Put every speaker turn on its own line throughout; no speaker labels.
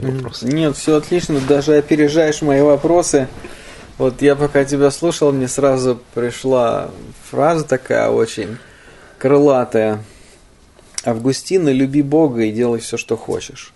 твой вопрос.
Нет, все отлично, даже опережаешь мои вопросы. Вот я пока тебя слушал, мне сразу пришла фраза такая очень крылатая. Августина, люби Бога и делай все, что хочешь.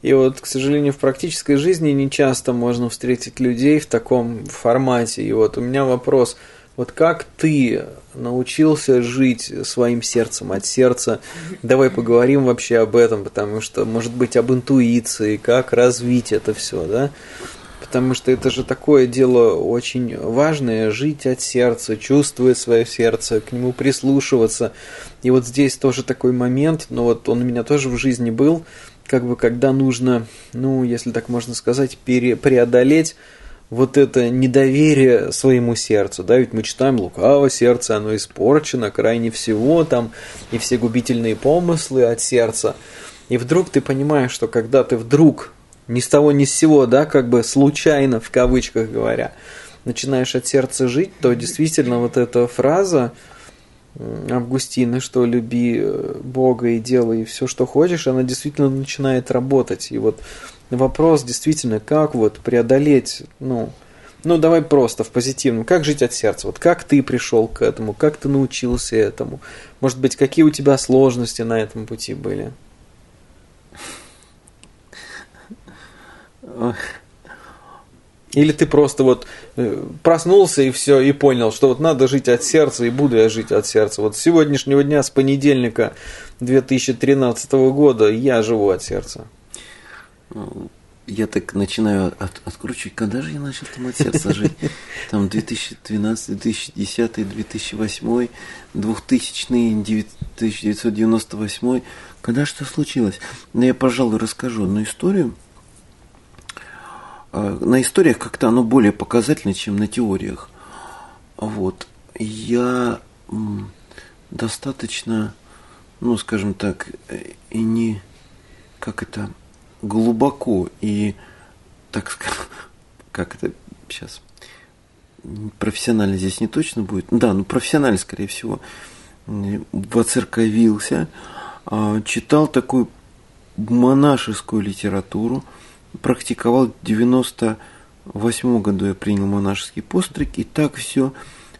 И вот, к сожалению, в практической жизни не часто можно встретить людей в таком формате. И вот у меня вопрос, вот как ты научился жить своим сердцем, от сердца? Давай поговорим вообще об этом, потому что, может быть, об интуиции, как развить это все, да? Потому что это же такое дело очень важное, жить от сердца, чувствовать свое сердце, к нему прислушиваться. И вот здесь тоже такой момент, но вот он у меня тоже в жизни был, как бы когда нужно, ну, если так можно сказать, пере, преодолеть вот это недоверие своему сердцу, да, ведь мы читаем лукаво сердце, оно испорчено крайне всего там, и все губительные помыслы от сердца. И вдруг ты понимаешь, что когда ты вдруг ни с того ни с сего, да, как бы случайно, в кавычках говоря, начинаешь от сердца жить, то действительно вот эта фраза, Августина, что люби э, Бога и делай все, что хочешь, она действительно начинает работать. И вот вопрос действительно, как вот преодолеть, ну, ну давай просто в позитивном, как жить от сердца, вот как ты пришел к этому, как ты научился этому, может быть, какие у тебя сложности на этом пути были? Или ты просто вот э, проснулся и все, и понял, что вот надо жить от сердца, и буду я жить от сердца. Вот с сегодняшнего дня, с понедельника 2013 года я живу от сердца.
Я так начинаю от, откручивать, когда же я начал там от сердца жить? Там 2012, 2010, 2008, 2000, 1998. Когда что случилось? Ну, я, пожалуй, расскажу одну историю – а, на историях как-то оно более показательно, чем на теориях. Вот. Я достаточно, ну, скажем так, и не, как это, глубоко и, так скажем, как это сейчас, профессионально здесь не точно будет, да, ну, профессионально, скорее всего, воцерковился, а, читал такую монашескую литературу – практиковал в 98 году я принял монашеский постриг, и так все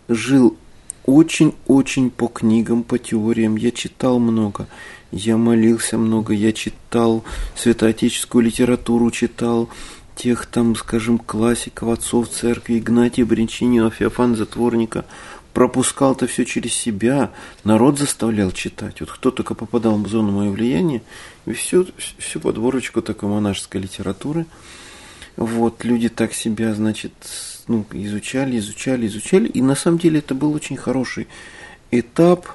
жил очень-очень по книгам, по теориям. Я читал много, я молился много, я читал святоотеческую литературу, читал тех там, скажем, классиков, отцов церкви, Игнатия Бринчинина, Феофана Затворника – пропускал это все через себя, народ заставлял читать. Вот кто только попадал в зону моего влияния, и всю, всю подборочку такой монашеской литературы. Вот, люди так себя, значит, ну, изучали, изучали, изучали. И на самом деле это был очень хороший этап.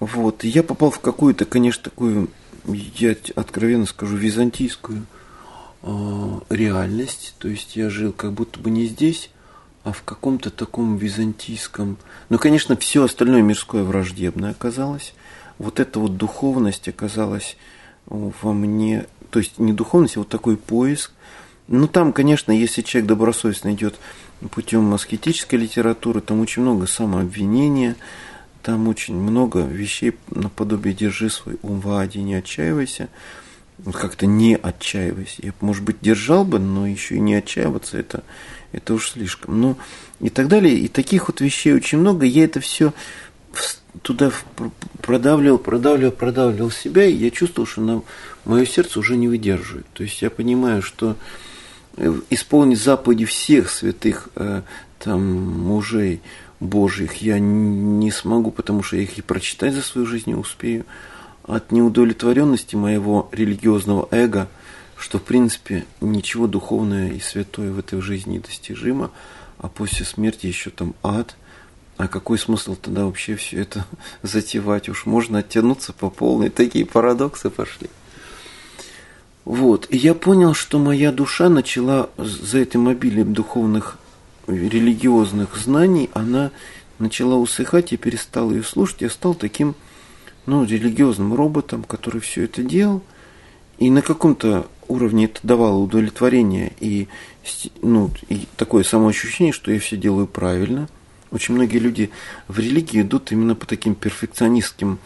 Вот, я попал в какую-то, конечно, такую, я откровенно скажу, византийскую э, реальность. То есть я жил как будто бы не здесь, а в каком-то таком византийском... Ну, конечно, все остальное мирское враждебное оказалось. Вот эта вот духовность оказалась во мне, то есть не духовность, а вот такой поиск. Ну, там, конечно, если человек добросовестно идет путем аскетической литературы, там очень много самообвинения, там очень много вещей наподобие «держи свой ум в аде, не отчаивайся», как-то не отчаивайся. Я, может быть, держал бы, но еще и не отчаиваться, это это уж слишком. Ну, и так далее. И таких вот вещей очень много. Я это все туда продавливал, продавливал, продавливал себя, и я чувствовал, что на мое сердце уже не выдерживает. То есть я понимаю, что э, исполнить заповеди всех святых э, там мужей Божьих я не смогу, потому что я их и прочитать за свою жизнь не успею. От неудовлетворенности моего религиозного эго – что в принципе ничего духовное и святое в этой жизни недостижимо, а после смерти еще там ад. А какой смысл тогда вообще все это затевать? Уж можно оттянуться по полной. Такие парадоксы пошли. Вот. И я понял, что моя душа начала за этим обилием духовных, религиозных знаний, она начала усыхать, я перестал ее слушать, я стал таким, ну, религиозным роботом, который все это делал. И на каком-то уровне это давало удовлетворение и, ну, и такое самоощущение, что я все делаю правильно. Очень многие люди в религии идут именно по таким перфекционистским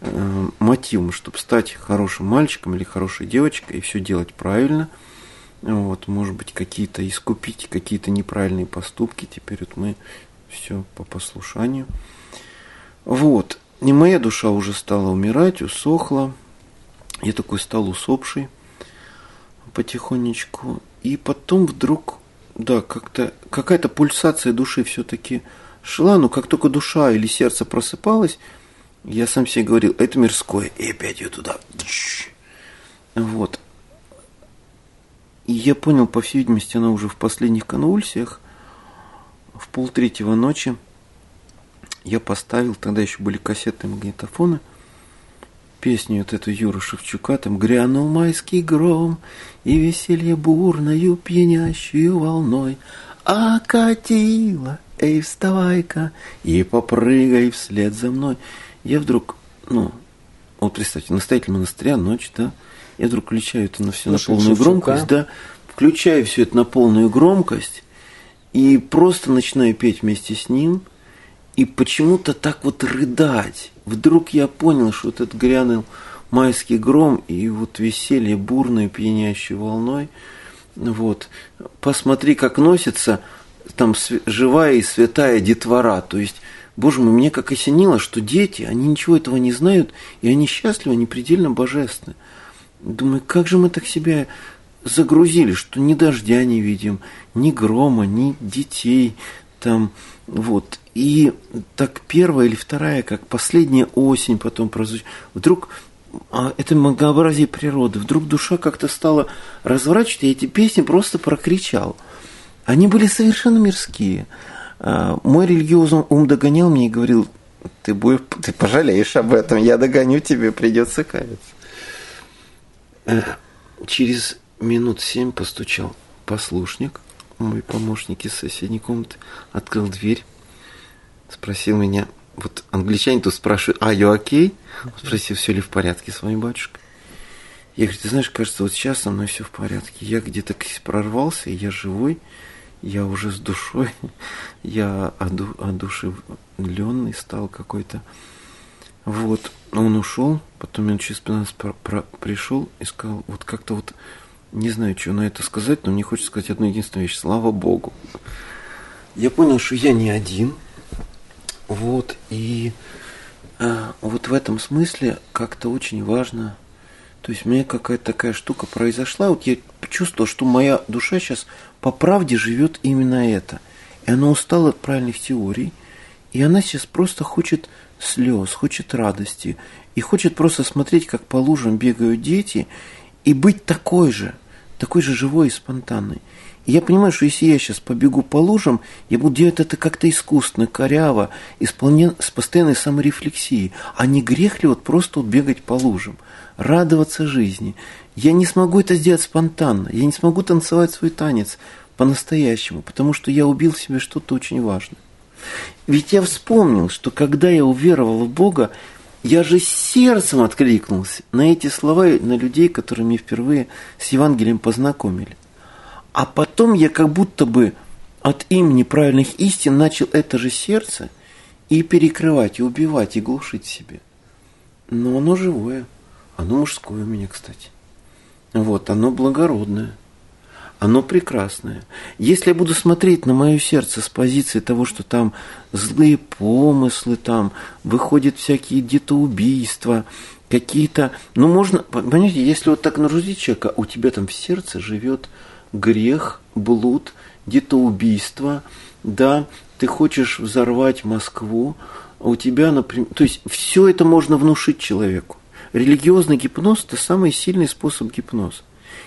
э, мотивам, чтобы стать хорошим мальчиком или хорошей девочкой и все делать правильно. Вот, может быть, какие-то искупить какие-то неправильные поступки. Теперь вот мы все по послушанию. Вот. И моя душа уже стала умирать, усохла. Я такой стал усопший потихонечку. И потом вдруг, да, как-то какая-то пульсация души все-таки шла, но как только душа или сердце просыпалось, я сам себе говорил, это мирское, и опять ее туда. Вот. И я понял, по всей видимости, она уже в последних конвульсиях, в полтретьего ночи, я поставил, тогда еще были кассетные магнитофоны, песню вот эту Юру Шевчука, там «Грянул майский гром, и веселье бурною пьянящую волной окатило, эй, вставай-ка, и попрыгай вслед за мной». Я вдруг, ну, вот представьте, настоятель монастыря, ночь, да, я вдруг включаю это на все на полную Шевчука. громкость, да, включаю все это на полную громкость и просто начинаю петь вместе с ним – и почему-то так вот рыдать. Вдруг я понял, что вот этот грянул майский гром и вот веселье бурной пьянящей волной. Вот. Посмотри, как носится там живая и святая детвора. То есть, боже мой, мне как осенило, что дети, они ничего этого не знают, и они счастливы, они предельно божественны. Думаю, как же мы так себя загрузили, что ни дождя не видим, ни грома, ни детей, там, вот. И так первая или вторая, как последняя осень потом прозвучит. Вдруг а, это многообразие природы. Вдруг душа как-то стала разворачивать, и эти песни просто прокричал. Они были совершенно мирские. А, мой религиозный ум догонял меня и говорил, ты, будешь, ты пожалеешь об этом, я догоню тебе, придется каяться. Через минут семь постучал послушник, мой помощник из соседней комнаты, открыл дверь, спросил меня, вот англичане тут спрашивают, а you okay? Спросил, все ли в порядке с вами, батюшка? Я говорю, ты знаешь, кажется, вот сейчас со мной все в порядке. Я где-то прорвался, я живой, я уже с душой, я оду, одушевленный стал какой-то. Вот, он ушел, потом он через 15 пришел и сказал, вот как-то вот, не знаю, что на это сказать, но мне хочется сказать одну единственную вещь, слава Богу. Я понял, что я не один, вот, и а, вот в этом смысле как-то очень важно, то есть у меня какая-то такая штука произошла, вот я чувствовал, что моя душа сейчас по правде живет именно это. И она устала от правильных теорий, и она сейчас просто хочет слез, хочет радости, и хочет просто смотреть, как по лужам бегают дети, и быть такой же, такой же живой и спонтанной. И я понимаю, что если я сейчас побегу по лужам, я буду делать это как-то искусственно, коряво, исполнен, с постоянной саморефлексией. А не грех ли вот просто вот бегать по лужам, радоваться жизни? Я не смогу это сделать спонтанно, я не смогу танцевать свой танец по-настоящему, потому что я убил себе что-то очень важное. Ведь я вспомнил, что когда я уверовал в Бога, я же сердцем откликнулся на эти слова, на людей, которые меня впервые с Евангелием познакомили. А потом я как будто бы от имени правильных истин начал это же сердце и перекрывать, и убивать, и глушить себе. Но оно живое. Оно мужское у меня, кстати. Вот, оно благородное. Оно прекрасное. Если я буду смотреть на мое сердце с позиции того, что там злые помыслы, там выходят всякие где-то убийства, какие-то... Ну, можно... Понимаете, если вот так нарузить человека, у тебя там в сердце живет грех, блуд, где-то убийство, да, ты хочешь взорвать Москву, а у тебя, например, то есть все это можно внушить человеку. Религиозный гипноз – это самый сильный способ гипноза.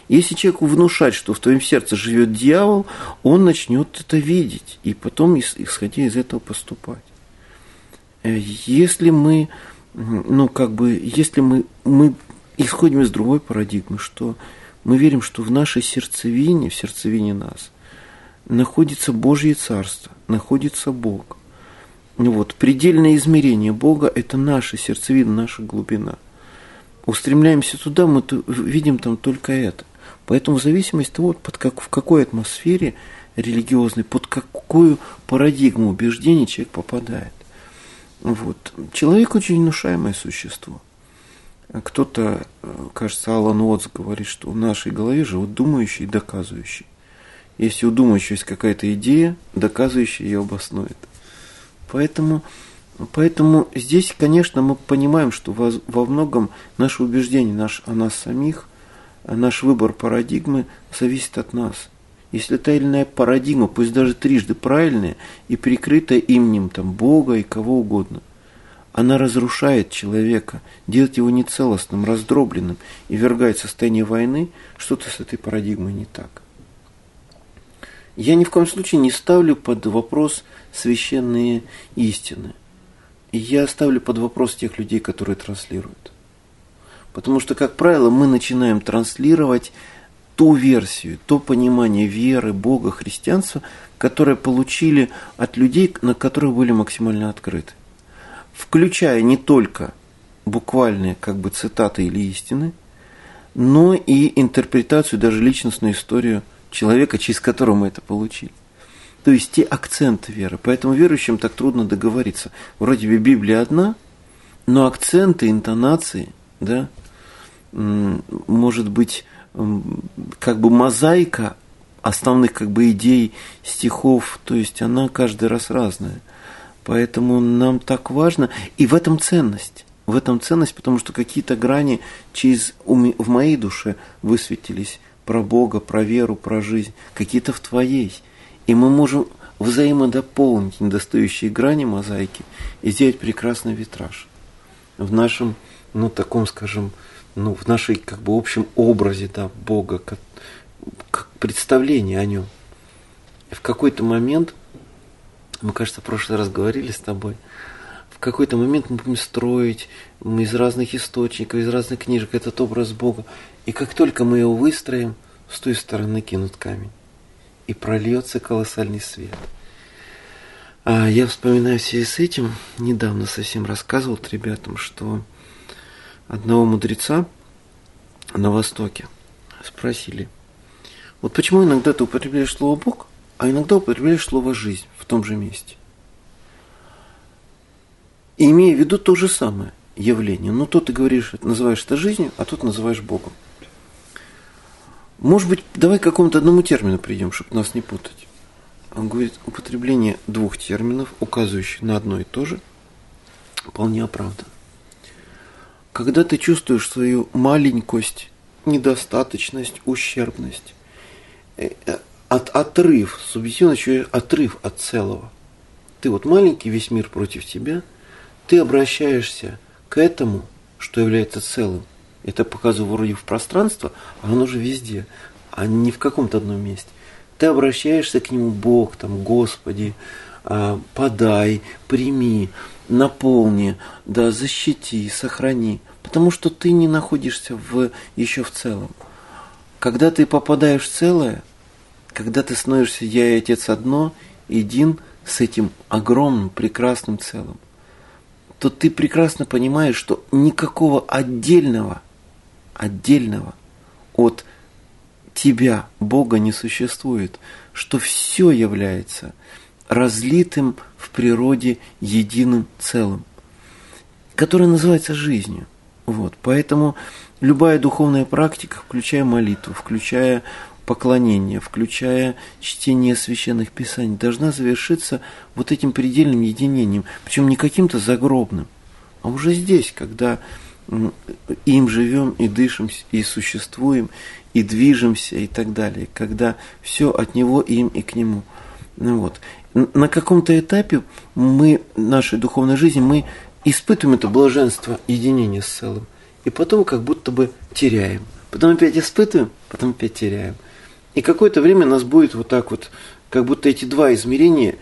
Если человеку внушать, что в твоем сердце живет дьявол, он начнет это видеть и потом, исходя из этого, поступать. Э, если мы, ну, как бы, если мы, мы исходим из другой парадигмы, что мы верим, что в нашей сердцевине, в сердцевине нас, находится Божье Царство, находится Бог. Вот, предельное измерение Бога – это наша сердцевина, наша глубина. Устремляемся туда, мы видим там только это. Поэтому в зависимости от того, под как, в какой атмосфере религиозный, под какую парадигму убеждений человек попадает. Вот. Человек очень внушаемое существо. Кто-то, кажется, Алан Уотс говорит, что в нашей голове живут думающие и доказывающие. Если у думающего есть какая-то идея, доказывающая ее обоснует. Поэтому, поэтому здесь, конечно, мы понимаем, что во, многом наше убеждение наш, о нас самих, наш выбор парадигмы зависит от нас. Если та или иная парадигма, пусть даже трижды правильная и прикрытая именем там, Бога и кого угодно, она разрушает человека, делает его нецелостным, раздробленным и вергает в состояние войны, что-то с этой парадигмой не так. Я ни в коем случае не ставлю под вопрос священные истины. И я ставлю под вопрос тех людей, которые транслируют. Потому что, как правило, мы начинаем транслировать ту версию, то понимание веры, Бога, христианства, которое получили от людей, на которых были максимально открыты. Включая не только буквальные как бы цитаты или истины, но и интерпретацию, даже личностную историю человека, через которого мы это получили. То есть те акценты веры. Поэтому верующим так трудно договориться. Вроде бы Библия одна, но акценты, интонации, да, может быть, как бы мозаика основных как бы идей, стихов, то есть она каждый раз разная. Поэтому нам так важно, и в этом ценность. В этом ценность, потому что какие-то грани через, в моей душе высветились про Бога, про веру, про жизнь, какие-то в твоей. И мы можем взаимодополнить недостающие грани мозаики и сделать прекрасный витраж в нашем, ну, таком, скажем, ну, в нашей как бы общем образе да, Бога, как, как представление о нем. В какой-то момент, мы, кажется, в прошлый раз говорили с тобой, в какой-то момент мы будем строить мы из разных источников, из разных книжек этот образ Бога. И как только мы его выстроим, с той стороны кинут камень. И прольется колоссальный свет. А я вспоминаю в связи с этим, недавно совсем рассказывал ребятам, что одного мудреца на Востоке спросили, вот почему иногда ты употребляешь слово Бог, а иногда употребляешь слово жизнь в том же месте. И имея в виду то же самое явление. Ну, то ты говоришь, называешь это жизнью, а тут называешь Богом. Может быть, давай к какому-то одному термину придем, чтобы нас не путать. Он говорит, употребление двух терминов, указывающих на одно и то же, вполне оправдано. Когда ты чувствуешь свою маленькость, недостаточность, ущербность, э, э, от, отрыв, субъективно еще отрыв от целого. Ты вот маленький, весь мир против тебя, ты обращаешься к этому, что является целым. Это показываю вроде в пространство, а оно же везде, а не в каком-то одном месте. Ты обращаешься к нему, Бог, там, Господи, а, подай, прими, наполни, да, защити, сохрани, потому что ты не находишься в, еще в целом. Когда ты попадаешь в целое, когда ты становишься «Я и Отец одно», един с этим огромным, прекрасным целым, то ты прекрасно понимаешь, что никакого отдельного, отдельного от тебя, Бога, не существует, что все является разлитым в природе единым целым, которое называется жизнью. Вот. Поэтому любая духовная практика, включая молитву, включая поклонение, включая чтение священных писаний, должна завершиться вот этим предельным единением, причем не каким-то загробным, а уже здесь, когда им живем и дышим, и существуем, и движемся, и так далее, когда все от него, им и к нему. Ну вот на каком-то этапе мы, нашей духовной жизни, мы испытываем это блаженство единения с целым. И потом как будто бы теряем. Потом опять испытываем, потом опять теряем. И какое-то время нас будет вот так вот, как будто эти два измерения,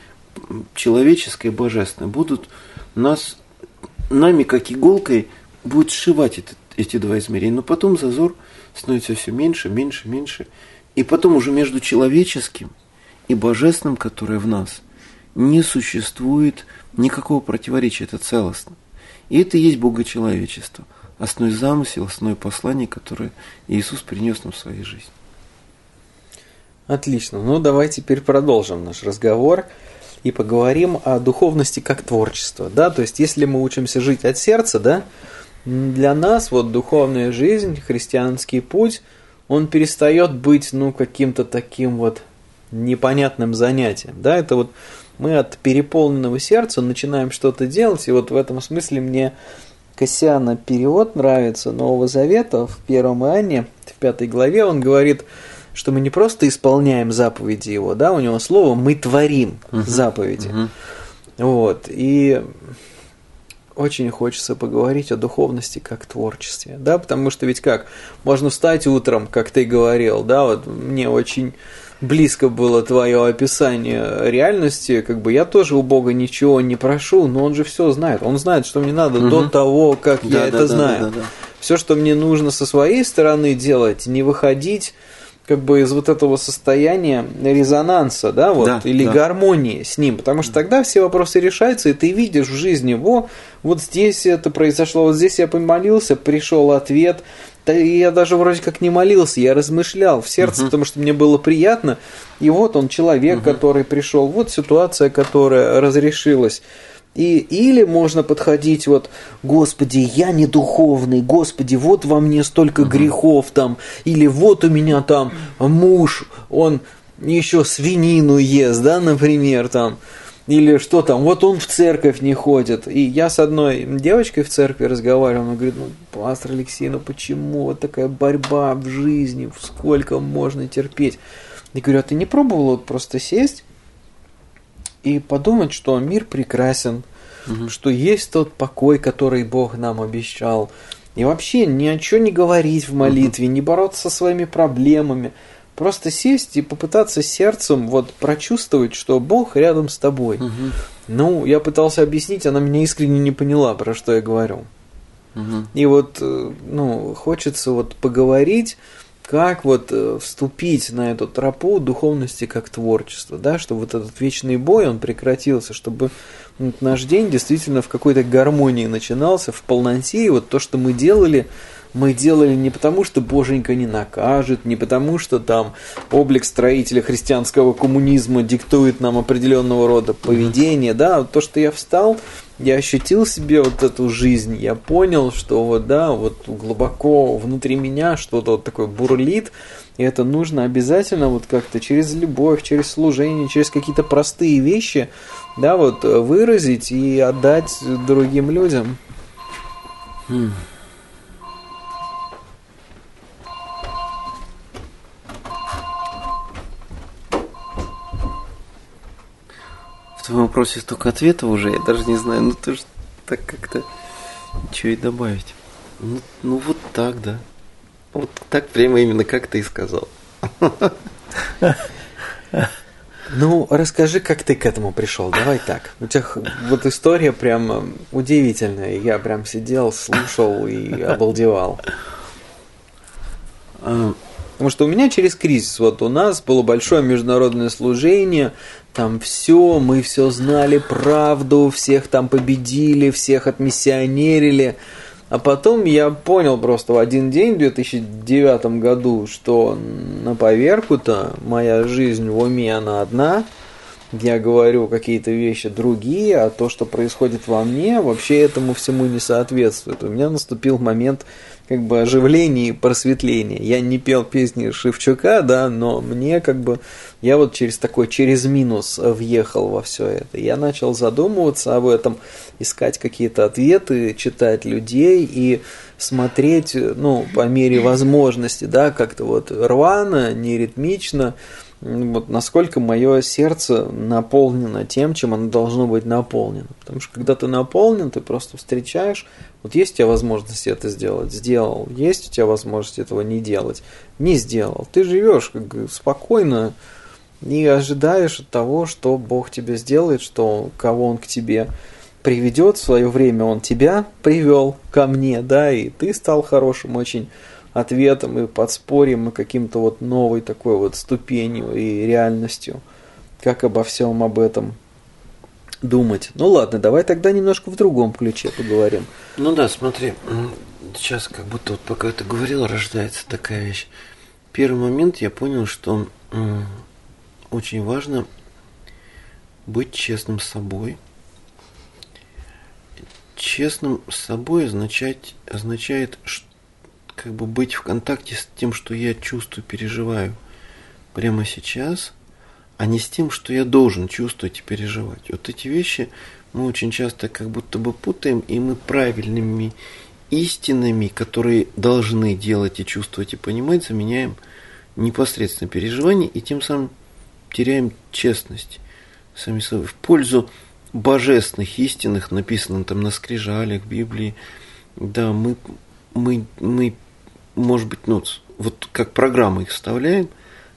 человеческое и божественное, будут нас, нами как иголкой, будет сшивать это, эти два измерения. Но потом зазор становится все меньше, меньше, меньше. И потом уже между человеческим и божественным, которое в нас, не существует никакого противоречия, это целостно. И это и есть богочеловечество, основной замысел, основное послание, которое Иисус принес нам в своей жизни.
Отлично. Ну, давай теперь продолжим наш разговор и поговорим о духовности как творчество, да, то есть если мы учимся жить от сердца, да, для нас вот духовная жизнь, христианский путь, он перестает быть, ну, каким-то таким вот непонятным занятием, да, это вот мы от переполненного сердца начинаем что-то делать, и вот в этом смысле мне Кассиана перевод нравится Нового Завета в первом Иоанне, в пятой главе, он говорит, что мы не просто исполняем заповеди его, да, у него слово «мы творим uh-huh. заповеди». Uh-huh. Вот, и очень хочется поговорить о духовности как творчестве, да, потому что ведь как, можно встать утром, как ты говорил, да, вот мне очень близко было твое описание реальности, как бы я тоже у Бога ничего не прошу, но он же все знает, он знает, что мне надо угу. до того, как да, я да, это да, знаю. Да, да, да. Все, что мне нужно со своей стороны делать, не выходить как бы из вот этого состояния резонанса, да, вот, да, или да. гармонии с ним, потому что тогда все вопросы решаются, и ты видишь в жизни, во, вот здесь это произошло, вот здесь я помолился, пришел ответ, да я даже вроде как не молился, я размышлял в сердце, uh потому что мне было приятно, и вот он человек, uh который пришел, вот ситуация, которая разрешилась. И, или можно подходить вот, Господи, я не духовный, Господи, вот во мне столько грехов там, или вот у меня там муж, он еще свинину ест, да, например, там, или что там, вот он в церковь не ходит. И я с одной девочкой в церкви разговаривал, она говорит, ну, пастор Алексей, ну почему вот такая борьба в жизни, сколько можно терпеть? Я говорю, а ты не пробовал вот просто сесть и подумать, что мир прекрасен, угу. что есть тот покой, который Бог нам обещал. И вообще ни о чем не говорить в молитве, угу. не бороться со своими проблемами. Просто сесть и попытаться сердцем вот прочувствовать, что Бог рядом с тобой. Угу. Ну, я пытался объяснить, она меня искренне не поняла, про что я говорю. Угу. И вот, э, ну, хочется вот поговорить как вот э, вступить на эту тропу духовности как творчество, да, чтобы вот этот вечный бой, он прекратился, чтобы вот наш день действительно в какой-то гармонии начинался, в полноте, и вот то, что мы делали, мы делали не потому, что Боженька не накажет, не потому, что там облик строителя христианского коммунизма диктует нам определенного рода поведение, да, вот то, что я встал, я ощутил себе вот эту жизнь, я понял, что вот, да, вот глубоко внутри меня что-то вот такое бурлит, и это нужно обязательно вот как-то через любовь, через служение, через какие-то простые вещи, да, вот выразить и отдать другим людям. Hmm.
В твоем вопросе столько ответов уже, я даже не знаю, ну ты же так как-то что и добавить. Ну, ну вот так, да. Вот так прямо именно как ты и сказал.
Ну, расскажи, как ты к этому пришел. Давай так. У тебя вот история прям удивительная. Я прям сидел, слушал и обалдевал. Потому что у меня через кризис, вот у нас было большое международное служение, там все, мы все знали правду, всех там победили, всех отмиссионерили. А потом я понял просто в один день, в 2009 году, что на поверку-то моя жизнь в уме, она одна. Я говорю какие-то вещи другие, а то, что происходит во мне, вообще этому всему не соответствует. У меня наступил момент как бы оживление и просветление. Я не пел песни Шевчука, да, но мне как бы, я вот через такой, через минус въехал во все это. Я начал задумываться об этом, искать какие-то ответы, читать людей и смотреть, ну, по мере возможности, да, как-то вот рвано, неритмично, вот насколько мое сердце наполнено тем, чем оно должно быть наполнено. Потому что когда ты наполнен, ты просто встречаешь, вот есть у тебя возможность это сделать, сделал. Есть у тебя возможность этого не делать, не сделал. Ты живешь как спокойно и ожидаешь от того, что Бог тебе сделает, что кого Он к тебе приведет в свое время, Он тебя привел ко мне, да, и ты стал хорошим очень ответом и подспорьем и каким-то вот новой такой вот ступенью и реальностью, как обо всем об этом думать. Ну ладно, давай тогда немножко в другом ключе поговорим.
Ну да, смотри, сейчас как будто вот пока ты говорил, рождается такая вещь. Первый момент я понял, что очень важно быть честным с собой. Честным с собой означает, означает как бы быть в контакте с тем, что я чувствую, переживаю прямо сейчас, а не с тем, что я должен чувствовать и переживать. Вот эти вещи мы очень часто как будто бы путаем, и мы правильными истинами, которые должны делать и чувствовать и понимать, заменяем непосредственно переживание и тем самым теряем честность сами собой в пользу божественных истинных, написанных там на скрижалях, Библии. Да, мы, мы, мы, может быть, ну, вот как программы их вставляем,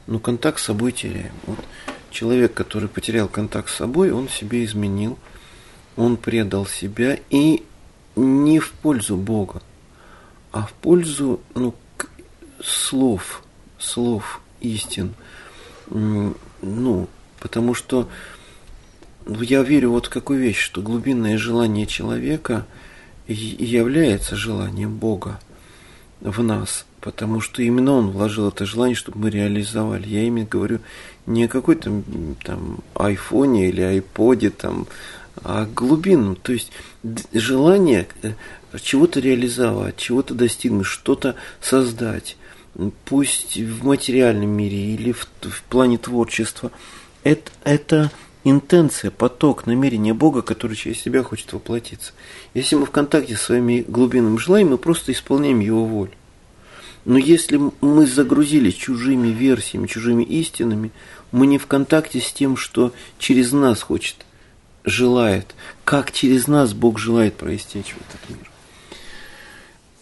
но контакт с собой теряем. Вот человек, который потерял контакт с собой, он себе изменил, он предал себя и не в пользу Бога, а в пользу ну, слов, слов истин. Ну, потому что я верю вот в какую вещь, что глубинное желание человека является желанием Бога в нас, потому что именно Он вложил это желание, чтобы мы реализовали. Я именно говорю не о какой-то там айфоне или айподе, там, а глубину, то есть желание э, чего-то реализовать, чего-то достигнуть, что-то создать, пусть в материальном мире или в, в плане творчества. Это, это интенция, поток, намерение Бога, который через себя хочет воплотиться. Если мы в контакте с своими глубинными желаниями, мы просто исполняем Его волю. Но если мы загрузились чужими версиями, чужими истинами, мы не в контакте с тем, что через нас хочет желает, как через нас Бог желает проистечь в этот мир.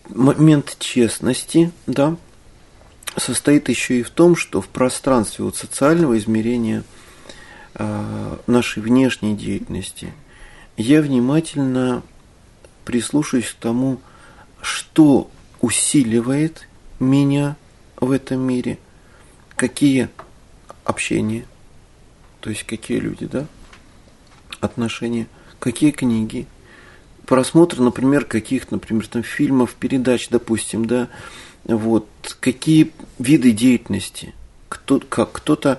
Момент честности, да, состоит еще и в том, что в пространстве вот социального измерения нашей внешней деятельности я внимательно прислушаюсь к тому, что усиливает меня в этом мире, какие общения, то есть какие люди, да, отношения, какие книги, просмотр, например, каких, например, там фильмов, передач, допустим, да, вот, какие виды деятельности, кто, как кто-то э,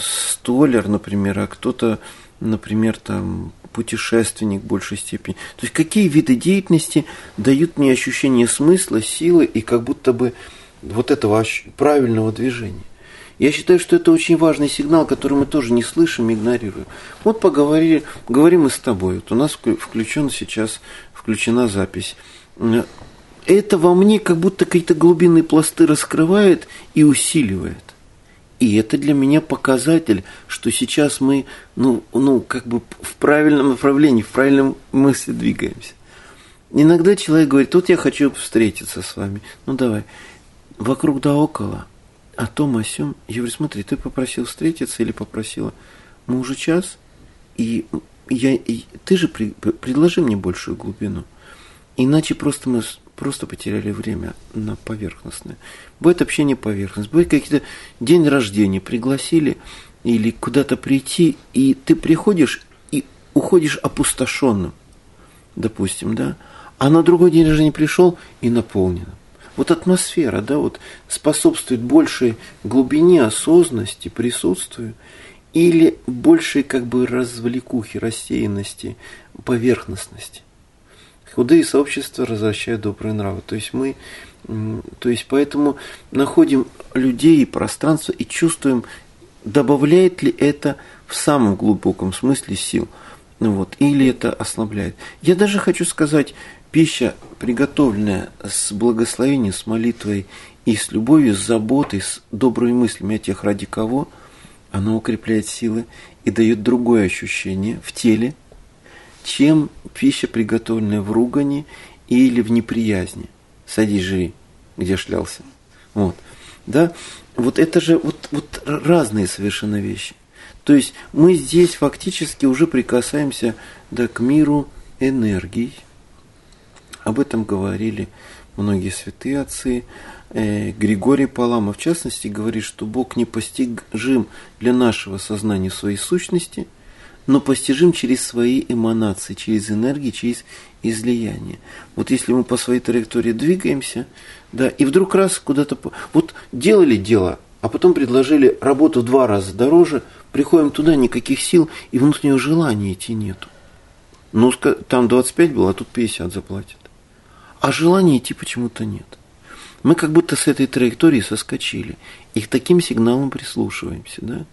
столер, например, а кто-то, например, там путешественник в большей степени. То есть какие виды деятельности дают мне ощущение смысла, силы и как будто бы вот этого правильного движения. Я считаю, что это очень важный сигнал, который мы тоже не слышим, игнорируем. Вот поговорили, говорим мы с тобой. Вот у нас включен сейчас, включена запись. Это во мне как будто какие-то глубинные пласты раскрывает и усиливает. И это для меня показатель, что сейчас мы, ну, ну, как бы в правильном направлении, в правильном мысли двигаемся. Иногда человек говорит, вот я хочу встретиться с вами. Ну давай. Вокруг да около – о том, о сём. Я говорю, смотри, ты попросил встретиться или попросила? Мы уже час, и, я, и ты же при, предложи мне большую глубину. Иначе просто мы просто потеряли время на поверхностное. Бывает общение поверхность, бывает какие-то день рождения, пригласили или куда-то прийти, и ты приходишь и уходишь опустошенным, допустим, да, а на другой день рождения пришел и наполненным. Вот атмосфера, да, вот способствует большей глубине осознанности, присутствию или большей как бы развлекухи, рассеянности, поверхностности. Худые сообщества развращают добрые нравы. То есть мы, то есть поэтому находим людей и пространство и чувствуем, добавляет ли это в самом глубоком смысле сил. Ну вот, или это ослабляет. Я даже хочу сказать, Пища, приготовленная с благословением, с молитвой и с любовью, с заботой, с добрыми мыслями о тех, ради кого, она укрепляет силы и дает другое ощущение в теле, чем пища, приготовленная в ругане или в неприязни. Садись, живи, где шлялся. Вот. Да? Вот это же вот, вот разные совершенно вещи. То есть мы здесь фактически уже прикасаемся да, к миру энергий, об этом говорили многие святые отцы. Э, Григорий Палама, в частности, говорит, что Бог не постижим для нашего сознания своей сущности, но постижим через свои эманации, через энергии, через излияние. Вот если мы по своей траектории двигаемся, да, и вдруг раз куда-то... Вот делали дело а потом предложили работу в два раза дороже, приходим туда, никаких сил и внутреннего желания идти нету. Ну, там 25 было, а тут 50 заплатят. А желания идти почему-то нет. Мы как будто с этой траектории соскочили и к таким сигналам прислушиваемся, да?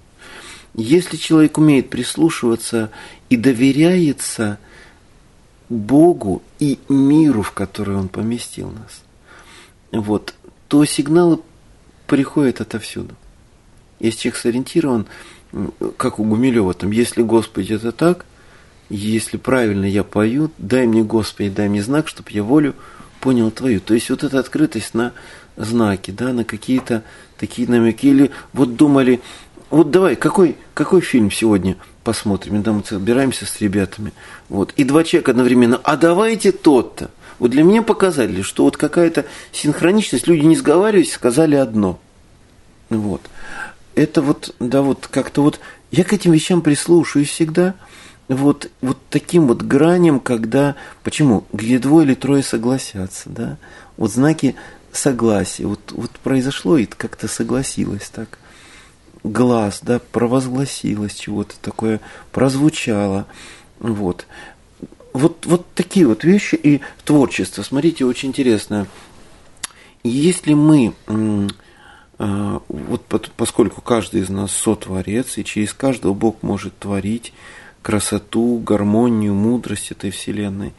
Если человек умеет прислушиваться и доверяется Богу и миру, в который Он поместил нас, вот, то сигналы приходят отовсюду. Если человек сориентирован, как у Гумилева, там, если Господи это так, если правильно я пою, дай мне, Господи, дай мне знак, чтобы я волю понял твою. То есть вот эта открытость на знаки, да, на какие-то такие намеки. Или вот думали, вот давай, какой, какой фильм сегодня посмотрим? Да, мы собираемся с ребятами. Вот. И два человека одновременно, а давайте тот-то. Вот для меня показали, что вот какая-то синхроничность, люди не сговариваясь, сказали одно. Вот. Это вот, да, вот как-то вот, я к этим вещам прислушаюсь всегда, вот, вот таким вот граням, когда, почему, где двое или трое согласятся, да, вот знаки согласия, вот, вот произошло и как-то согласилось так глаз, да, провозгласилось чего-то такое, прозвучало. Вот. Вот, вот такие вот вещи и творчество. Смотрите, очень интересно. Если мы, а, вот поскольку каждый из нас сотворец, и через каждого Бог может творить красоту, гармонию, мудрость этой Вселенной,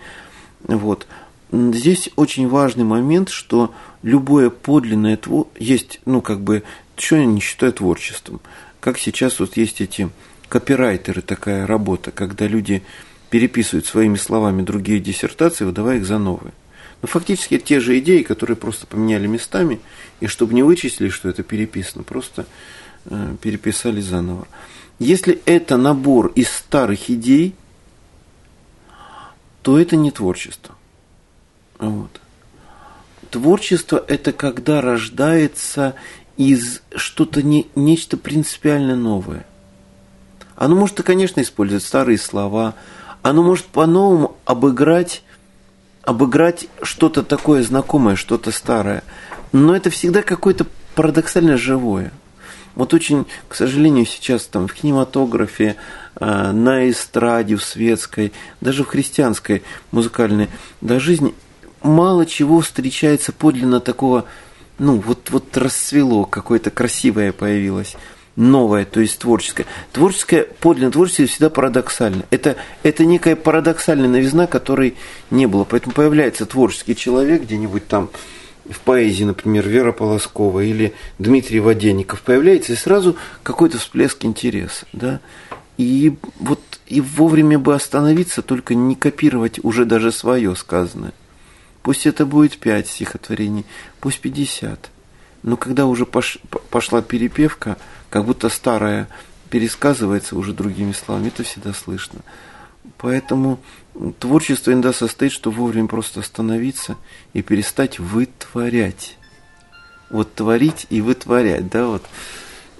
вот, здесь очень важный момент, что любое подлинное творчество, есть, ну, как бы, что я не считаю творчеством. Как сейчас вот есть эти копирайтеры, такая работа, когда люди переписывают своими словами другие диссертации, выдавая их за новые. Но фактически те же идеи, которые просто поменяли местами, и чтобы не вычислили, что это переписано, просто э, переписали заново. Если это набор из старых идей, то это не творчество. Вот. Творчество – это когда рождается из что-то не, нечто принципиально новое. Оно может, конечно, использовать старые слова, оно может по-новому обыграть, обыграть что-то такое знакомое, что-то старое. Но это всегда какое-то парадоксально живое. Вот очень, к сожалению, сейчас там в кинематографе, э, на эстраде, в светской, даже в христианской музыкальной да, жизни мало чего встречается подлинно такого ну, вот, вот расцвело, какое-то красивое появилось, новое, то есть творческое. Творческое, подлинное творчество всегда парадоксально. Это, это некая парадоксальная новизна, которой не было. Поэтому появляется творческий человек где-нибудь там, в поэзии, например, Вера Полоскова или Дмитрий Воденников появляется, и сразу какой-то всплеск интереса, да, и вот и вовремя бы остановиться, только не копировать уже даже свое сказанное. Пусть это будет пять стихотворений, пусть пятьдесят. Но когда уже пош, пошла перепевка, как будто старая пересказывается уже другими словами, это всегда слышно. Поэтому творчество иногда состоит, что вовремя просто остановиться и перестать вытворять. Вот творить и вытворять, да, вот.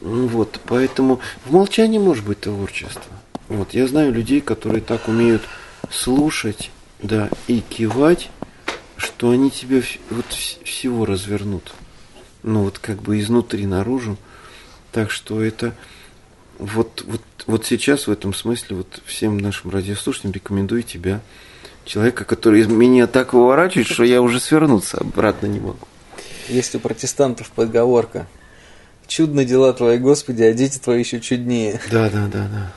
Ну вот, поэтому в молчании может быть творчество. Вот, я знаю людей, которые так умеют слушать, да, и кивать, что они тебе вот всего развернут. Ну вот как бы изнутри наружу. Так что это вот, вот, вот сейчас в этом смысле вот всем нашим радиослушателям рекомендую тебя, человека, который из меня так выворачивает, что я уже свернуться обратно не могу.
Есть у протестантов подговорка. Чудно дела твои, Господи, а дети твои еще чуднее.
Да, да, да, да.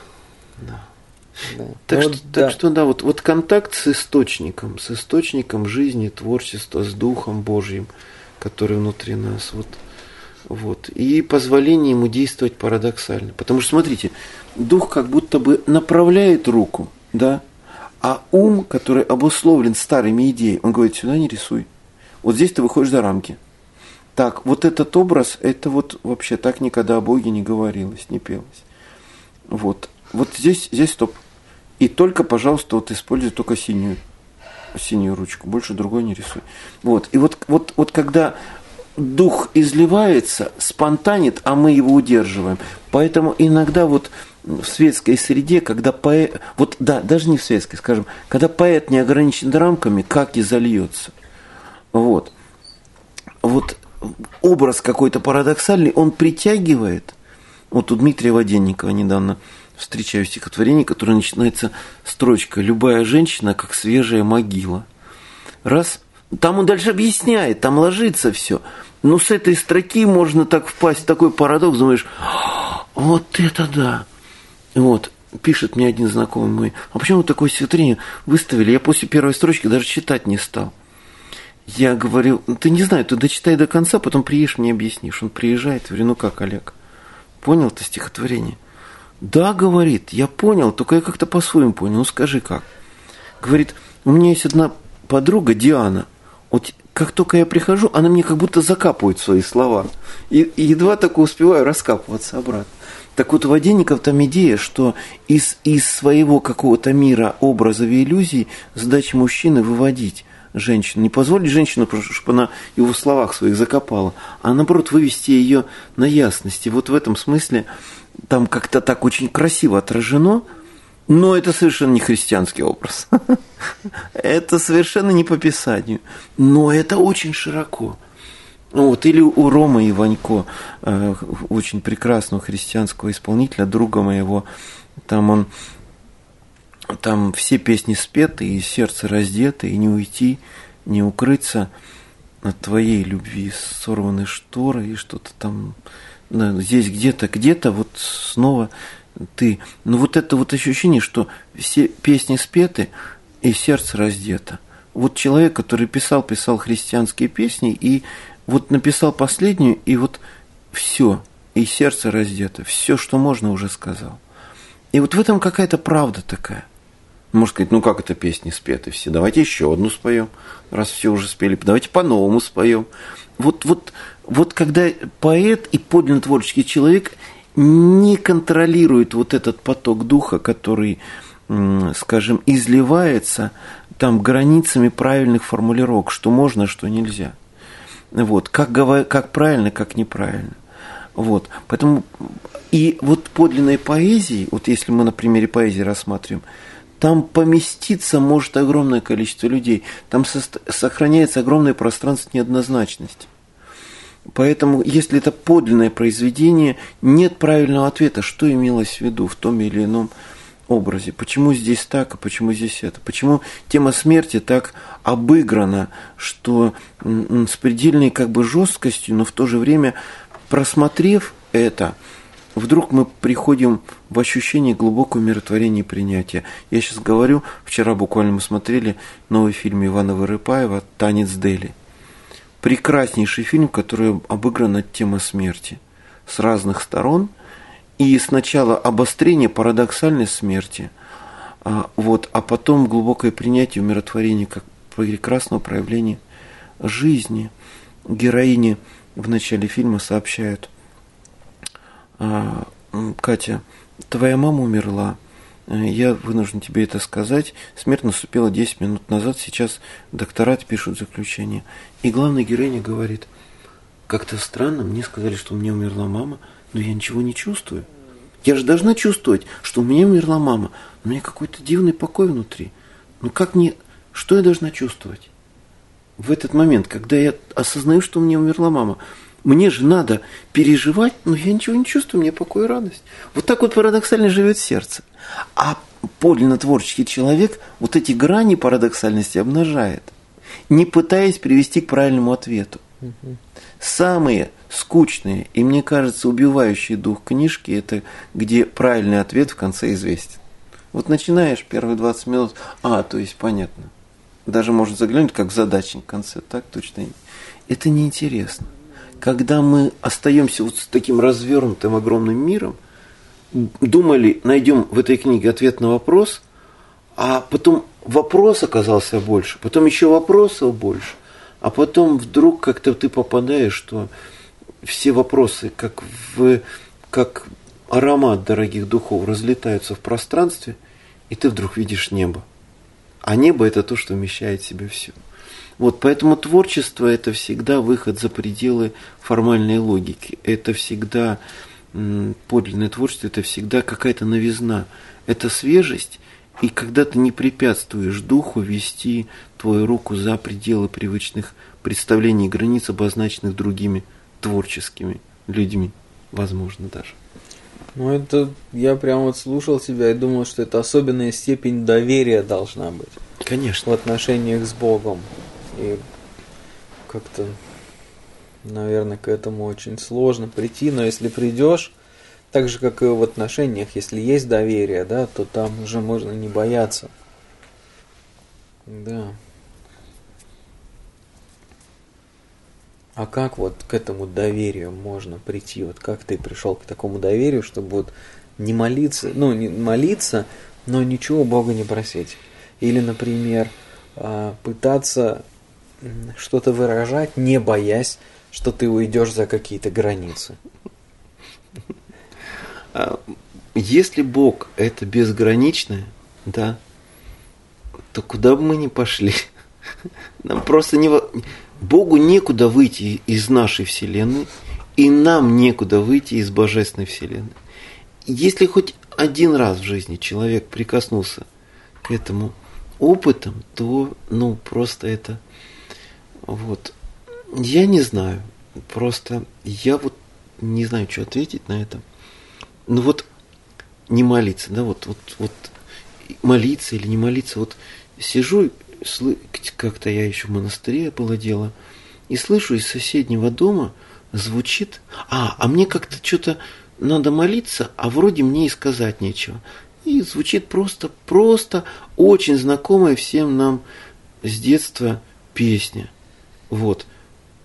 да. Да. Так, ну, что, да. так что да, вот, вот контакт с источником, с источником жизни, творчества, с Духом Божьим, который внутри нас. Вот, вот. И позволение ему действовать парадоксально. Потому что, смотрите, Дух как будто бы направляет руку, да, а ум, который обусловлен старыми идеями, он говорит, сюда не рисуй. Вот здесь ты выходишь за рамки. Так, вот этот образ, это вот вообще так никогда о Боге не говорилось, не пелось. Вот. Вот здесь, здесь стоп. И только, пожалуйста, вот используй только синюю, синюю ручку, больше другой не рисуй. Вот. И вот, вот, вот когда дух изливается, спонтанит, а мы его удерживаем. Поэтому иногда вот в светской среде, когда поэт, вот да, даже не в светской, скажем, когда поэт не ограничен рамками, как и зальется. Вот. Вот образ какой-то парадоксальный, он притягивает. Вот у Дмитрия Воденникова недавно встречаю стихотворение, которое начинается строчка «Любая женщина, как свежая могила». Раз, там он дальше объясняет, там ложится все. Но с этой строки можно так впасть в такой парадокс, думаешь, вот это да. Вот, пишет мне один знакомый мой, а почему такое стихотворение выставили? Я после первой строчки даже читать не стал. Я говорил, ты не знаю, ты дочитай до конца, потом приедешь, мне объяснишь. Он приезжает, говорю, ну как, Олег, понял ты стихотворение? Да, говорит, я понял, только я как-то по-своему понял. Ну скажи как. Говорит, у меня есть одна подруга, Диана. Вот как только я прихожу, она мне как будто закапывает свои слова. И, и едва только успеваю раскапываться обратно. Так вот, у Воденников там идея, что из, из своего какого-то мира образов и иллюзий задача мужчины выводить женщину. Не позволить женщину, чтобы она его в словах своих закопала, а наоборот вывести ее на ясность. И вот в этом смысле там как-то так очень красиво отражено, но это совершенно не христианский образ. Это совершенно не по Писанию. Но это очень широко. Вот, или у Рома Иванько, э, очень прекрасного христианского исполнителя, друга моего, там он там все песни спеты, и сердце раздето, и не уйти, не укрыться от твоей любви, сорваны шторы, и что-то там, здесь где-то, где-то вот снова ты. Но вот это вот ощущение, что все песни спеты, и сердце раздето. Вот человек, который писал, писал христианские песни, и вот написал последнюю, и вот все, и сердце раздето, все, что можно, уже сказал. И вот в этом какая-то правда такая – можно сказать, ну как это песни спеты все, давайте еще одну споем, раз все уже спели, давайте по-новому споем. Вот, вот, вот когда поэт и подлинно творческий человек не контролирует вот этот поток духа, который, скажем, изливается там границами правильных формулировок, что можно, что нельзя. Вот, как, как правильно, как неправильно. Вот, поэтому и вот подлинной поэзии, вот если мы на примере поэзии рассматриваем, там поместиться может огромное количество людей, там сохраняется огромное пространство неоднозначности. Поэтому, если это подлинное произведение, нет правильного ответа, что имелось в виду в том или ином образе. Почему здесь так, а почему здесь это? Почему тема смерти так обыграна, что с предельной как бы жесткостью, но в то же время, просмотрев это, вдруг мы приходим в ощущение глубокого умиротворения и принятия. Я сейчас говорю, вчера буквально мы смотрели новый фильм Ивана Вырыпаева «Танец Дели». Прекраснейший фильм, который обыграна тема смерти с разных сторон. И сначала обострение парадоксальной смерти, а, вот, а потом глубокое принятие умиротворения как прекрасного проявления жизни. Героини в начале фильма сообщают – Катя, твоя мама умерла. Э, я вынужден тебе это сказать. Смерть наступила 10 минут назад. Сейчас доктора пишут заключение. И главная героиня говорит, как-то странно, мне сказали, что у меня умерла мама, но я ничего не чувствую. Я же должна чувствовать, что у меня умерла мама. У меня какой-то дивный покой внутри. Ну как мне, что я должна чувствовать? В этот момент, когда я осознаю, что у меня умерла мама, мне же надо переживать, но я ничего не чувствую, мне покой и радость. Вот так вот парадоксально живет сердце. А подлинно творческий человек вот эти грани парадоксальности обнажает, не пытаясь привести к правильному ответу. Самые скучные и, мне кажется, убивающие дух книжки – это где правильный ответ в конце известен. Вот начинаешь первые 20 минут, а, то есть понятно. Даже можно заглянуть как задачник в конце, так точно. Это неинтересно когда мы остаемся вот с таким развернутым огромным миром, думали, найдем в этой книге ответ на вопрос, а потом вопрос оказался больше, потом еще вопросов больше, а потом вдруг как-то ты попадаешь, что все вопросы, как, в, как аромат дорогих духов, разлетаются в пространстве, и ты вдруг видишь небо. А небо – это то, что вмещает в себе все. Вот, поэтому творчество – это всегда выход за пределы формальной логики. Это всегда подлинное творчество, это всегда какая-то новизна. Это свежесть, и когда ты не препятствуешь духу вести твою руку за пределы привычных представлений границ, обозначенных другими творческими людьми, возможно даже.
Ну, это я прям вот слушал тебя и думал, что это особенная степень доверия должна быть.
Конечно.
В отношениях с Богом. И как-то, наверное, к этому очень сложно прийти, но если придешь, так же, как и в отношениях, если есть доверие, да, то там уже можно не бояться. Да. А как вот к этому доверию можно прийти? Вот как ты пришел к такому доверию, чтобы вот не молиться, ну, не молиться, но ничего Бога не просить? Или, например, а, пытаться что-то выражать, не боясь, что ты уйдешь за какие-то границы?
А, если Бог это безграничное, да, то куда бы мы ни пошли, нам просто не... Богу некуда выйти из нашей Вселенной, и нам некуда выйти из Божественной Вселенной. Если хоть один раз в жизни человек прикоснулся к этому опытом, то, ну, просто это, вот, я не знаю, просто я вот не знаю, что ответить на это. Ну вот, не молиться, да, вот, вот, вот, молиться или не молиться, вот, сижу как-то я еще в монастыре было дело, и слышу из соседнего дома звучит, а, а мне как-то что-то надо молиться, а вроде мне и сказать нечего. И звучит просто, просто очень знакомая всем нам с детства песня. Вот,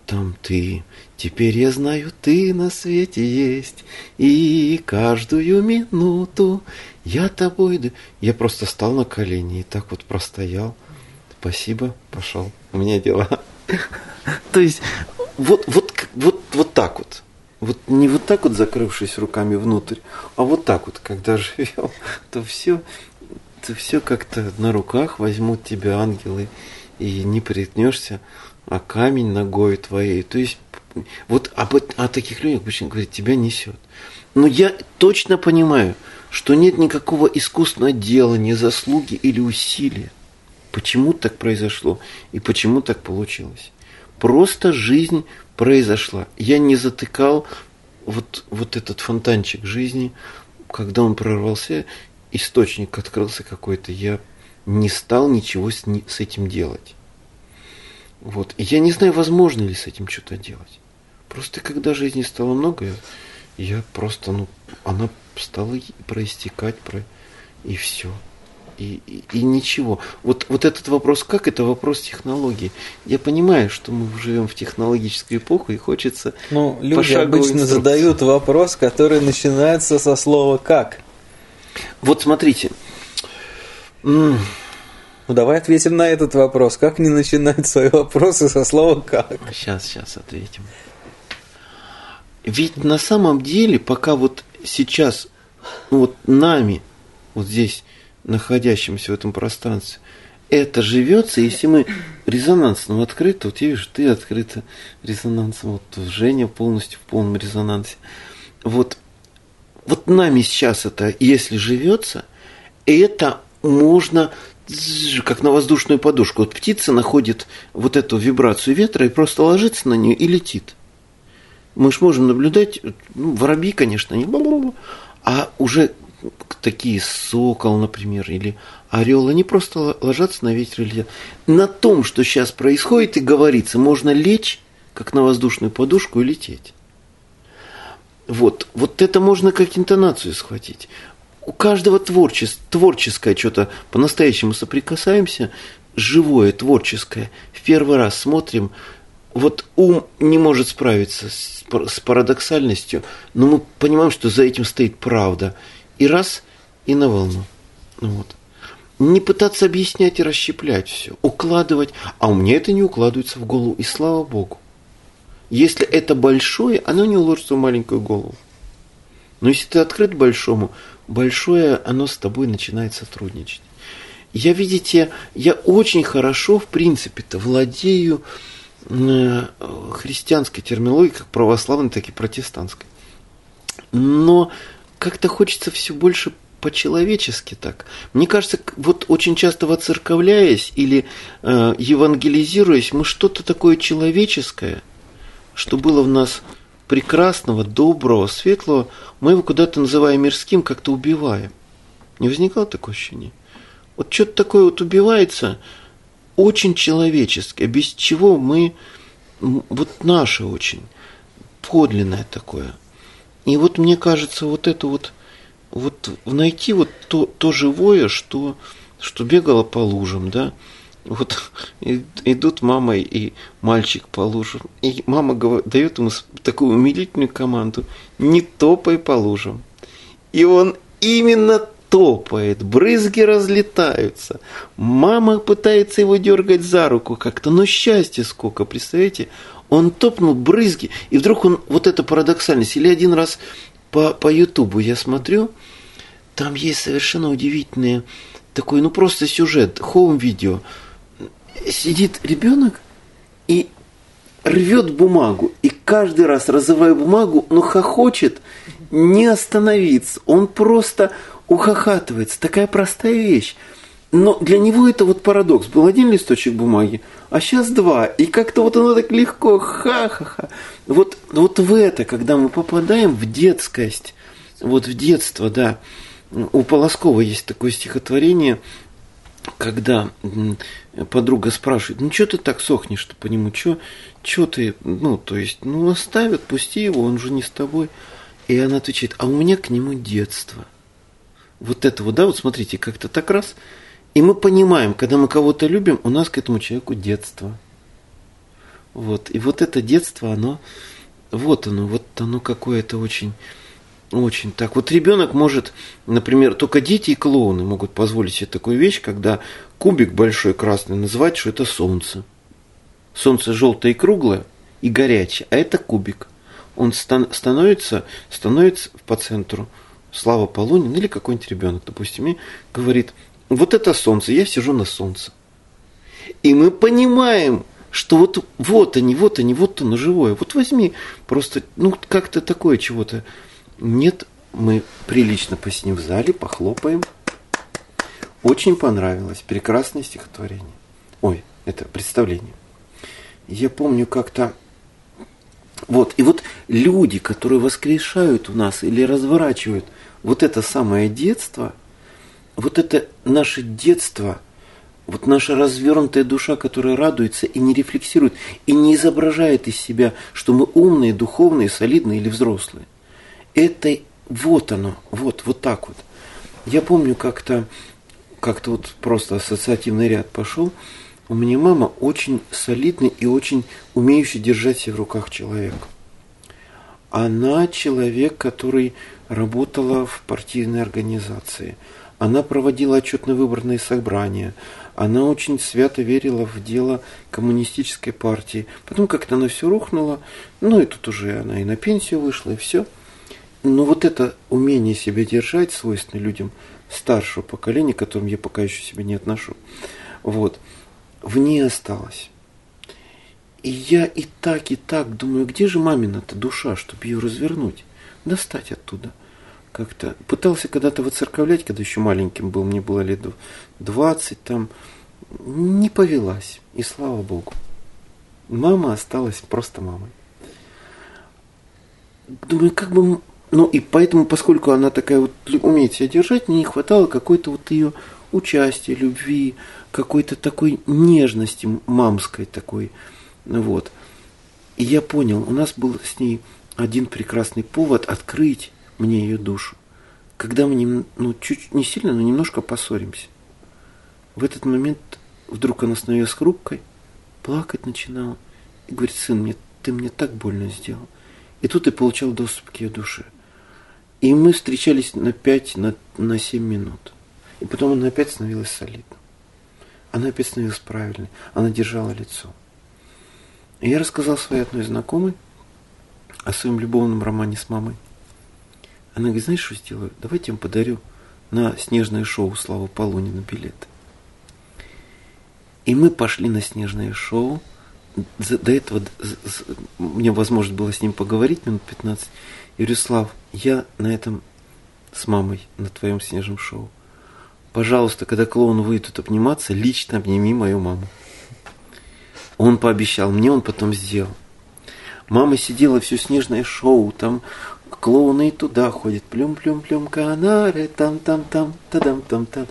там ты, теперь я знаю, ты на свете есть, и каждую минуту я тобой... Я просто стал на колени и так вот простоял, спасибо, пошел, у меня дела. То есть вот, вот, вот, вот так вот. Вот не вот так вот закрывшись руками внутрь, а вот так вот, когда живем, то все, то все как-то на руках возьмут тебя ангелы, и не приткнешься, а камень ногой твоей. То есть вот об, о таких людях обычно говорят, тебя несет. Но я точно понимаю, что нет никакого искусственного делания, заслуги или усилия почему так произошло и почему так получилось. Просто жизнь произошла. Я не затыкал вот, вот этот фонтанчик жизни, когда он прорвался, источник открылся какой-то, я не стал ничего с, с этим делать. Вот. И я не знаю, возможно ли с этим что-то делать. Просто когда жизни стало много, я, просто, ну, она стала проистекать, про... и все и, и, и ничего. Вот, вот этот вопрос как, это вопрос технологии. Я понимаю, что мы живем в технологическую эпоху и хочется
Ну, люди обычно инструкции. задают вопрос, который начинается со слова «как».
Вот смотрите.
Ну, давай ответим на этот вопрос. Как не начинать свои вопросы со слова «как»?
Сейчас, сейчас ответим. Ведь на самом деле, пока вот сейчас, ну вот нами, вот здесь находящимся в этом пространстве, это живется, если мы резонансным открыты, вот я вижу, ты открыта резонансом, вот Женя полностью в полном резонансе. Вот, вот нами сейчас это, если живется, это можно как на воздушную подушку. Вот птица находит вот эту вибрацию ветра и просто ложится на нее и летит. Мы же можем наблюдать, ну, воробьи, конечно, не а уже такие сокол, например, или орел, они просто ложатся на ветер и летят. На том, что сейчас происходит и говорится, можно лечь, как на воздушную подушку, и лететь. Вот, вот это можно как интонацию схватить. У каждого творчес, творческое что-то по-настоящему соприкасаемся, живое, творческое. В первый раз смотрим, вот ум не может справиться с, с парадоксальностью, но мы понимаем, что за этим стоит правда – и раз, и на волну. Вот. Не пытаться объяснять и расщеплять все, укладывать, а у меня это не укладывается в голову, и слава Богу. Если это большое, оно не уложится в маленькую голову. Но если ты открыт большому, большое, оно с тобой начинает сотрудничать. Я, видите, я очень хорошо, в принципе-то, владею э, христианской терминологией, как православной, так и протестантской. Но как-то хочется все больше по-человечески так. Мне кажется, вот очень часто воцерковляясь или э, евангелизируясь, мы что-то такое человеческое, что было в нас прекрасного, доброго, светлого, мы его куда-то называем мирским, как-то убиваем. Не возникало такое ощущение? Вот что-то такое вот убивается очень человеческое, без чего мы, вот наше очень, подлинное такое. И вот мне кажется, вот это вот вот найти вот то, то живое, что, что бегало по лужам, да, вот идут мама и мальчик по лужам, и мама дает ему такую умилительную команду, не топай по лужам. И он именно топает, брызги разлетаются. Мама пытается его дергать за руку как-то, но счастья сколько, представляете? Он топнул брызги, и вдруг он, вот это парадоксальность, или один раз по, по Ютубу я смотрю, там есть совершенно удивительный такой, ну просто сюжет, хоум-видео. Сидит ребенок и рвет бумагу, и каждый раз, разрывая бумагу, но хохочет, не остановиться. Он просто ухахатывается. Такая простая вещь. Но для него это вот парадокс. Был один листочек бумаги, а сейчас два. И как-то вот оно так легко, ха-ха-ха. Вот, вот в это, когда мы попадаем в детскость, вот в детство, да. У Полоскова есть такое стихотворение, когда подруга спрашивает, ну что ты так сохнешь-то по нему, что что ты, ну то есть, ну оставят, пусти его, он же не с тобой. И она отвечает, а у меня к нему детство. Вот этого, да, вот смотрите, как-то так раз – и мы понимаем, когда мы кого-то любим, у нас к этому человеку детство. Вот. И вот это детство, оно, вот оно, вот оно какое-то очень, очень так. Вот ребенок может, например, только дети и клоуны могут позволить себе такую вещь, когда кубик большой красный называть, что это солнце. Солнце желтое и круглое и горячее, а это кубик. Он становится, становится по центру. Слава Полунин или какой-нибудь ребенок, допустим, и говорит, вот это солнце, я сижу на солнце. И мы понимаем, что вот, вот они, вот они, вот оно живое. Вот возьми просто, ну, как-то такое чего-то. Нет, мы прилично посидим в зале, похлопаем. Очень понравилось. Прекрасное стихотворение. Ой, это представление. Я помню как-то... Вот, и вот люди, которые воскрешают у нас или разворачивают вот это самое детство – вот это наше детство, вот наша развернутая душа, которая радуется и не рефлексирует, и не изображает из себя, что мы умные, духовные, солидные или взрослые. Это вот оно, вот, вот так вот. Я помню как-то, как-то вот просто ассоциативный ряд пошел, у меня мама очень солидный и очень умеющий держать себя в руках человек. Она человек, который работала в партийной организации – она проводила отчетно-выборные собрания. Она очень свято верила в дело коммунистической партии. Потом как-то она все рухнула. Ну и тут уже она и на пенсию вышла, и все. Но вот это умение себя держать, свойственное людям старшего поколения, к которым я пока еще себя не отношу, вот, в ней осталось. И я и так, и так думаю, где же мамина-то душа, чтобы ее развернуть, достать оттуда – как-то пытался когда-то выцерковлять, когда еще маленьким был, мне было лет 20 там, не повелась, и слава богу. Мама осталась просто мамой. Думаю, как бы, ну и поэтому, поскольку она такая вот умеет себя держать, мне не хватало какой-то вот ее участия, любви, какой-то такой нежности мамской такой, вот. И я понял, у нас был с ней один прекрасный повод открыть мне ее душу, когда мы ну, чуть не сильно, но немножко поссоримся. В этот момент вдруг она становилась хрупкой, плакать начинала и говорит, сын, мне, ты мне так больно сделал. И тут я получал доступ к ее душе. И мы встречались на 5, на, на 7 минут. И потом она опять становилась солидной. Она опять становилась правильной. Она держала лицо. И я рассказал своей одной знакомой о своем любовном романе с мамой. Она говорит, знаешь, что сделаю? Давайте я вам подарю на снежное шоу Слава Полунина билет. И мы пошли на снежное шоу. До этого мне возможность было с ним поговорить минут 15. Я говорю, Слав, я на этом с мамой на твоем снежном шоу. Пожалуйста, когда клоун выйдет обниматься, лично обними мою маму. Он пообещал, мне он потом сделал. Мама сидела все снежное шоу, там клоуны и туда ходят. Плюм-плюм-плюм, канары, там-там-там, тадам-там-там.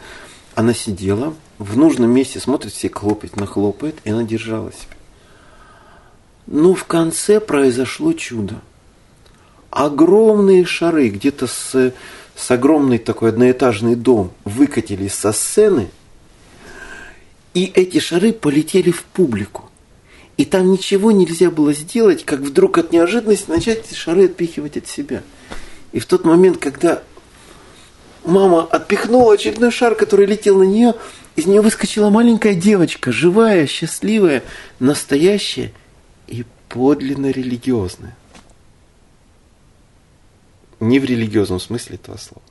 Она сидела, в нужном месте смотрит, все хлопает, нахлопает, и она держала себя. Ну, в конце произошло чудо. Огромные шары, где-то с, с огромный такой одноэтажный дом, выкатились со сцены, и эти шары полетели в публику. И там ничего нельзя было сделать, как вдруг от неожиданности начать шары отпихивать от себя. И в тот момент, когда мама отпихнула очередной шар, который летел на нее, из нее выскочила маленькая девочка, живая, счастливая, настоящая и подлинно религиозная. Не в религиозном смысле этого слова.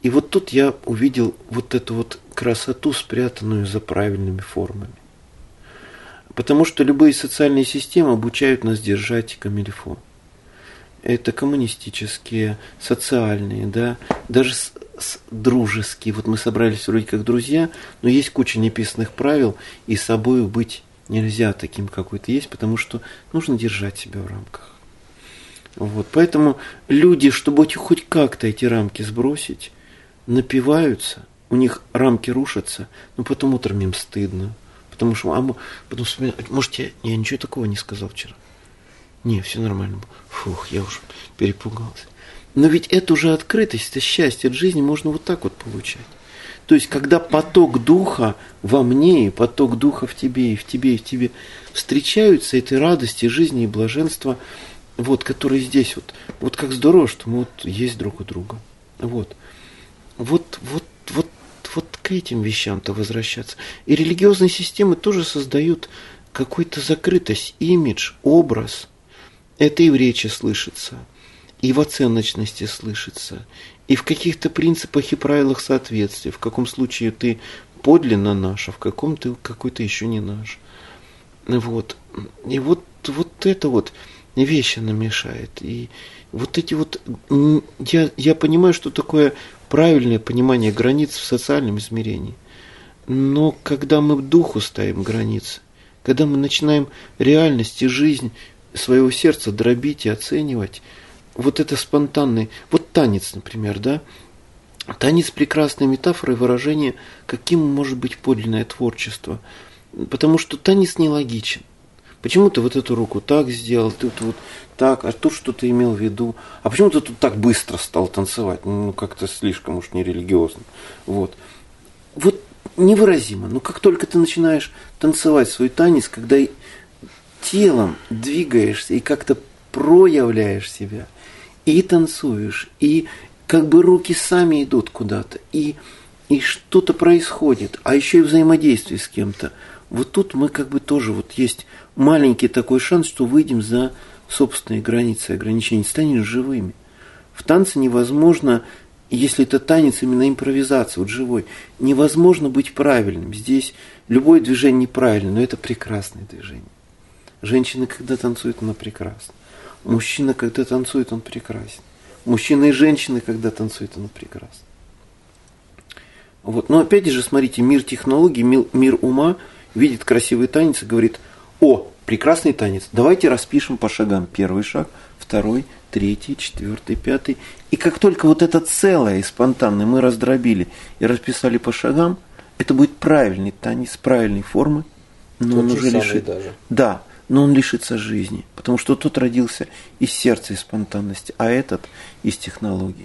И вот тут я увидел вот эту вот красоту, спрятанную за правильными формами. Потому что любые социальные системы обучают нас держать камильфо. Это коммунистические, социальные, да, даже с, с, дружеские. Вот мы собрались вроде как друзья, но есть куча неписанных правил, и с собой быть нельзя таким, какой то есть, потому что нужно держать себя в рамках. Вот, поэтому люди, чтобы хоть как-то эти рамки сбросить, напиваются, у них рамки рушатся, но потом утром им стыдно, Потому что, а, потом вспоминаю, может, я, я ничего такого не сказал вчера. Не, все нормально. Фух, я уже перепугался. Но ведь это уже открытость, это счастье от жизни можно вот так вот получать. То есть, когда поток духа во мне, и поток духа в тебе, и в тебе, и в тебе встречаются, этой радости, жизни и блаженства, вот, которые здесь вот, вот как здорово, что мы вот есть друг у друга. Вот. Вот, вот, вот вот к этим вещам-то возвращаться. И религиозные системы тоже создают какую-то закрытость, имидж, образ. Это и в речи слышится, и в оценочности слышится, и в каких-то принципах и правилах соответствия. В каком случае ты подлинно наш, а в каком ты какой-то еще не наш. Вот. И вот, вот это вот вещь она мешает. И вот эти вот... Я, я понимаю, что такое правильное понимание границ в социальном измерении. Но когда мы в духу ставим границы, когда мы начинаем реальность и жизнь своего сердца дробить и оценивать, вот это спонтанный, вот танец, например, да, танец прекрасная метафора и выражение, каким может быть подлинное творчество, потому что танец нелогичен. Почему ты вот эту руку так сделал, ты вот так, а тут что ты имел в виду? А почему ты тут так быстро стал танцевать? Ну, как-то слишком уж нерелигиозно. Вот. Вот невыразимо. Но как только ты начинаешь танцевать свой танец, когда телом двигаешься и как-то проявляешь себя, и танцуешь, и как бы руки сами идут куда-то, и, и что-то происходит, а еще и взаимодействие с кем-то. Вот тут мы как бы тоже, вот есть маленький такой шанс, что выйдем за собственные границы, ограничения, станем живыми. В танце невозможно, если это танец, именно импровизация, вот живой, невозможно быть правильным. Здесь любое движение неправильно, но это прекрасное движение. Женщина, когда танцует, она прекрасна. Мужчина, когда танцует, он прекрасен. Мужчина и женщина, когда танцуют, он прекрасен. Вот. Но опять же, смотрите, мир технологий, мир, мир ума видит красивый танец и говорит, о, прекрасный танец, давайте распишем по шагам. Первый шаг, второй, третий, четвертый, пятый. И как только вот это целое и спонтанное мы раздробили и расписали по шагам, это будет правильный танец, правильной формы, но тот он уже лишит... Даже. Да, но он лишится жизни, потому что тот родился из сердца и спонтанности, а этот из технологии.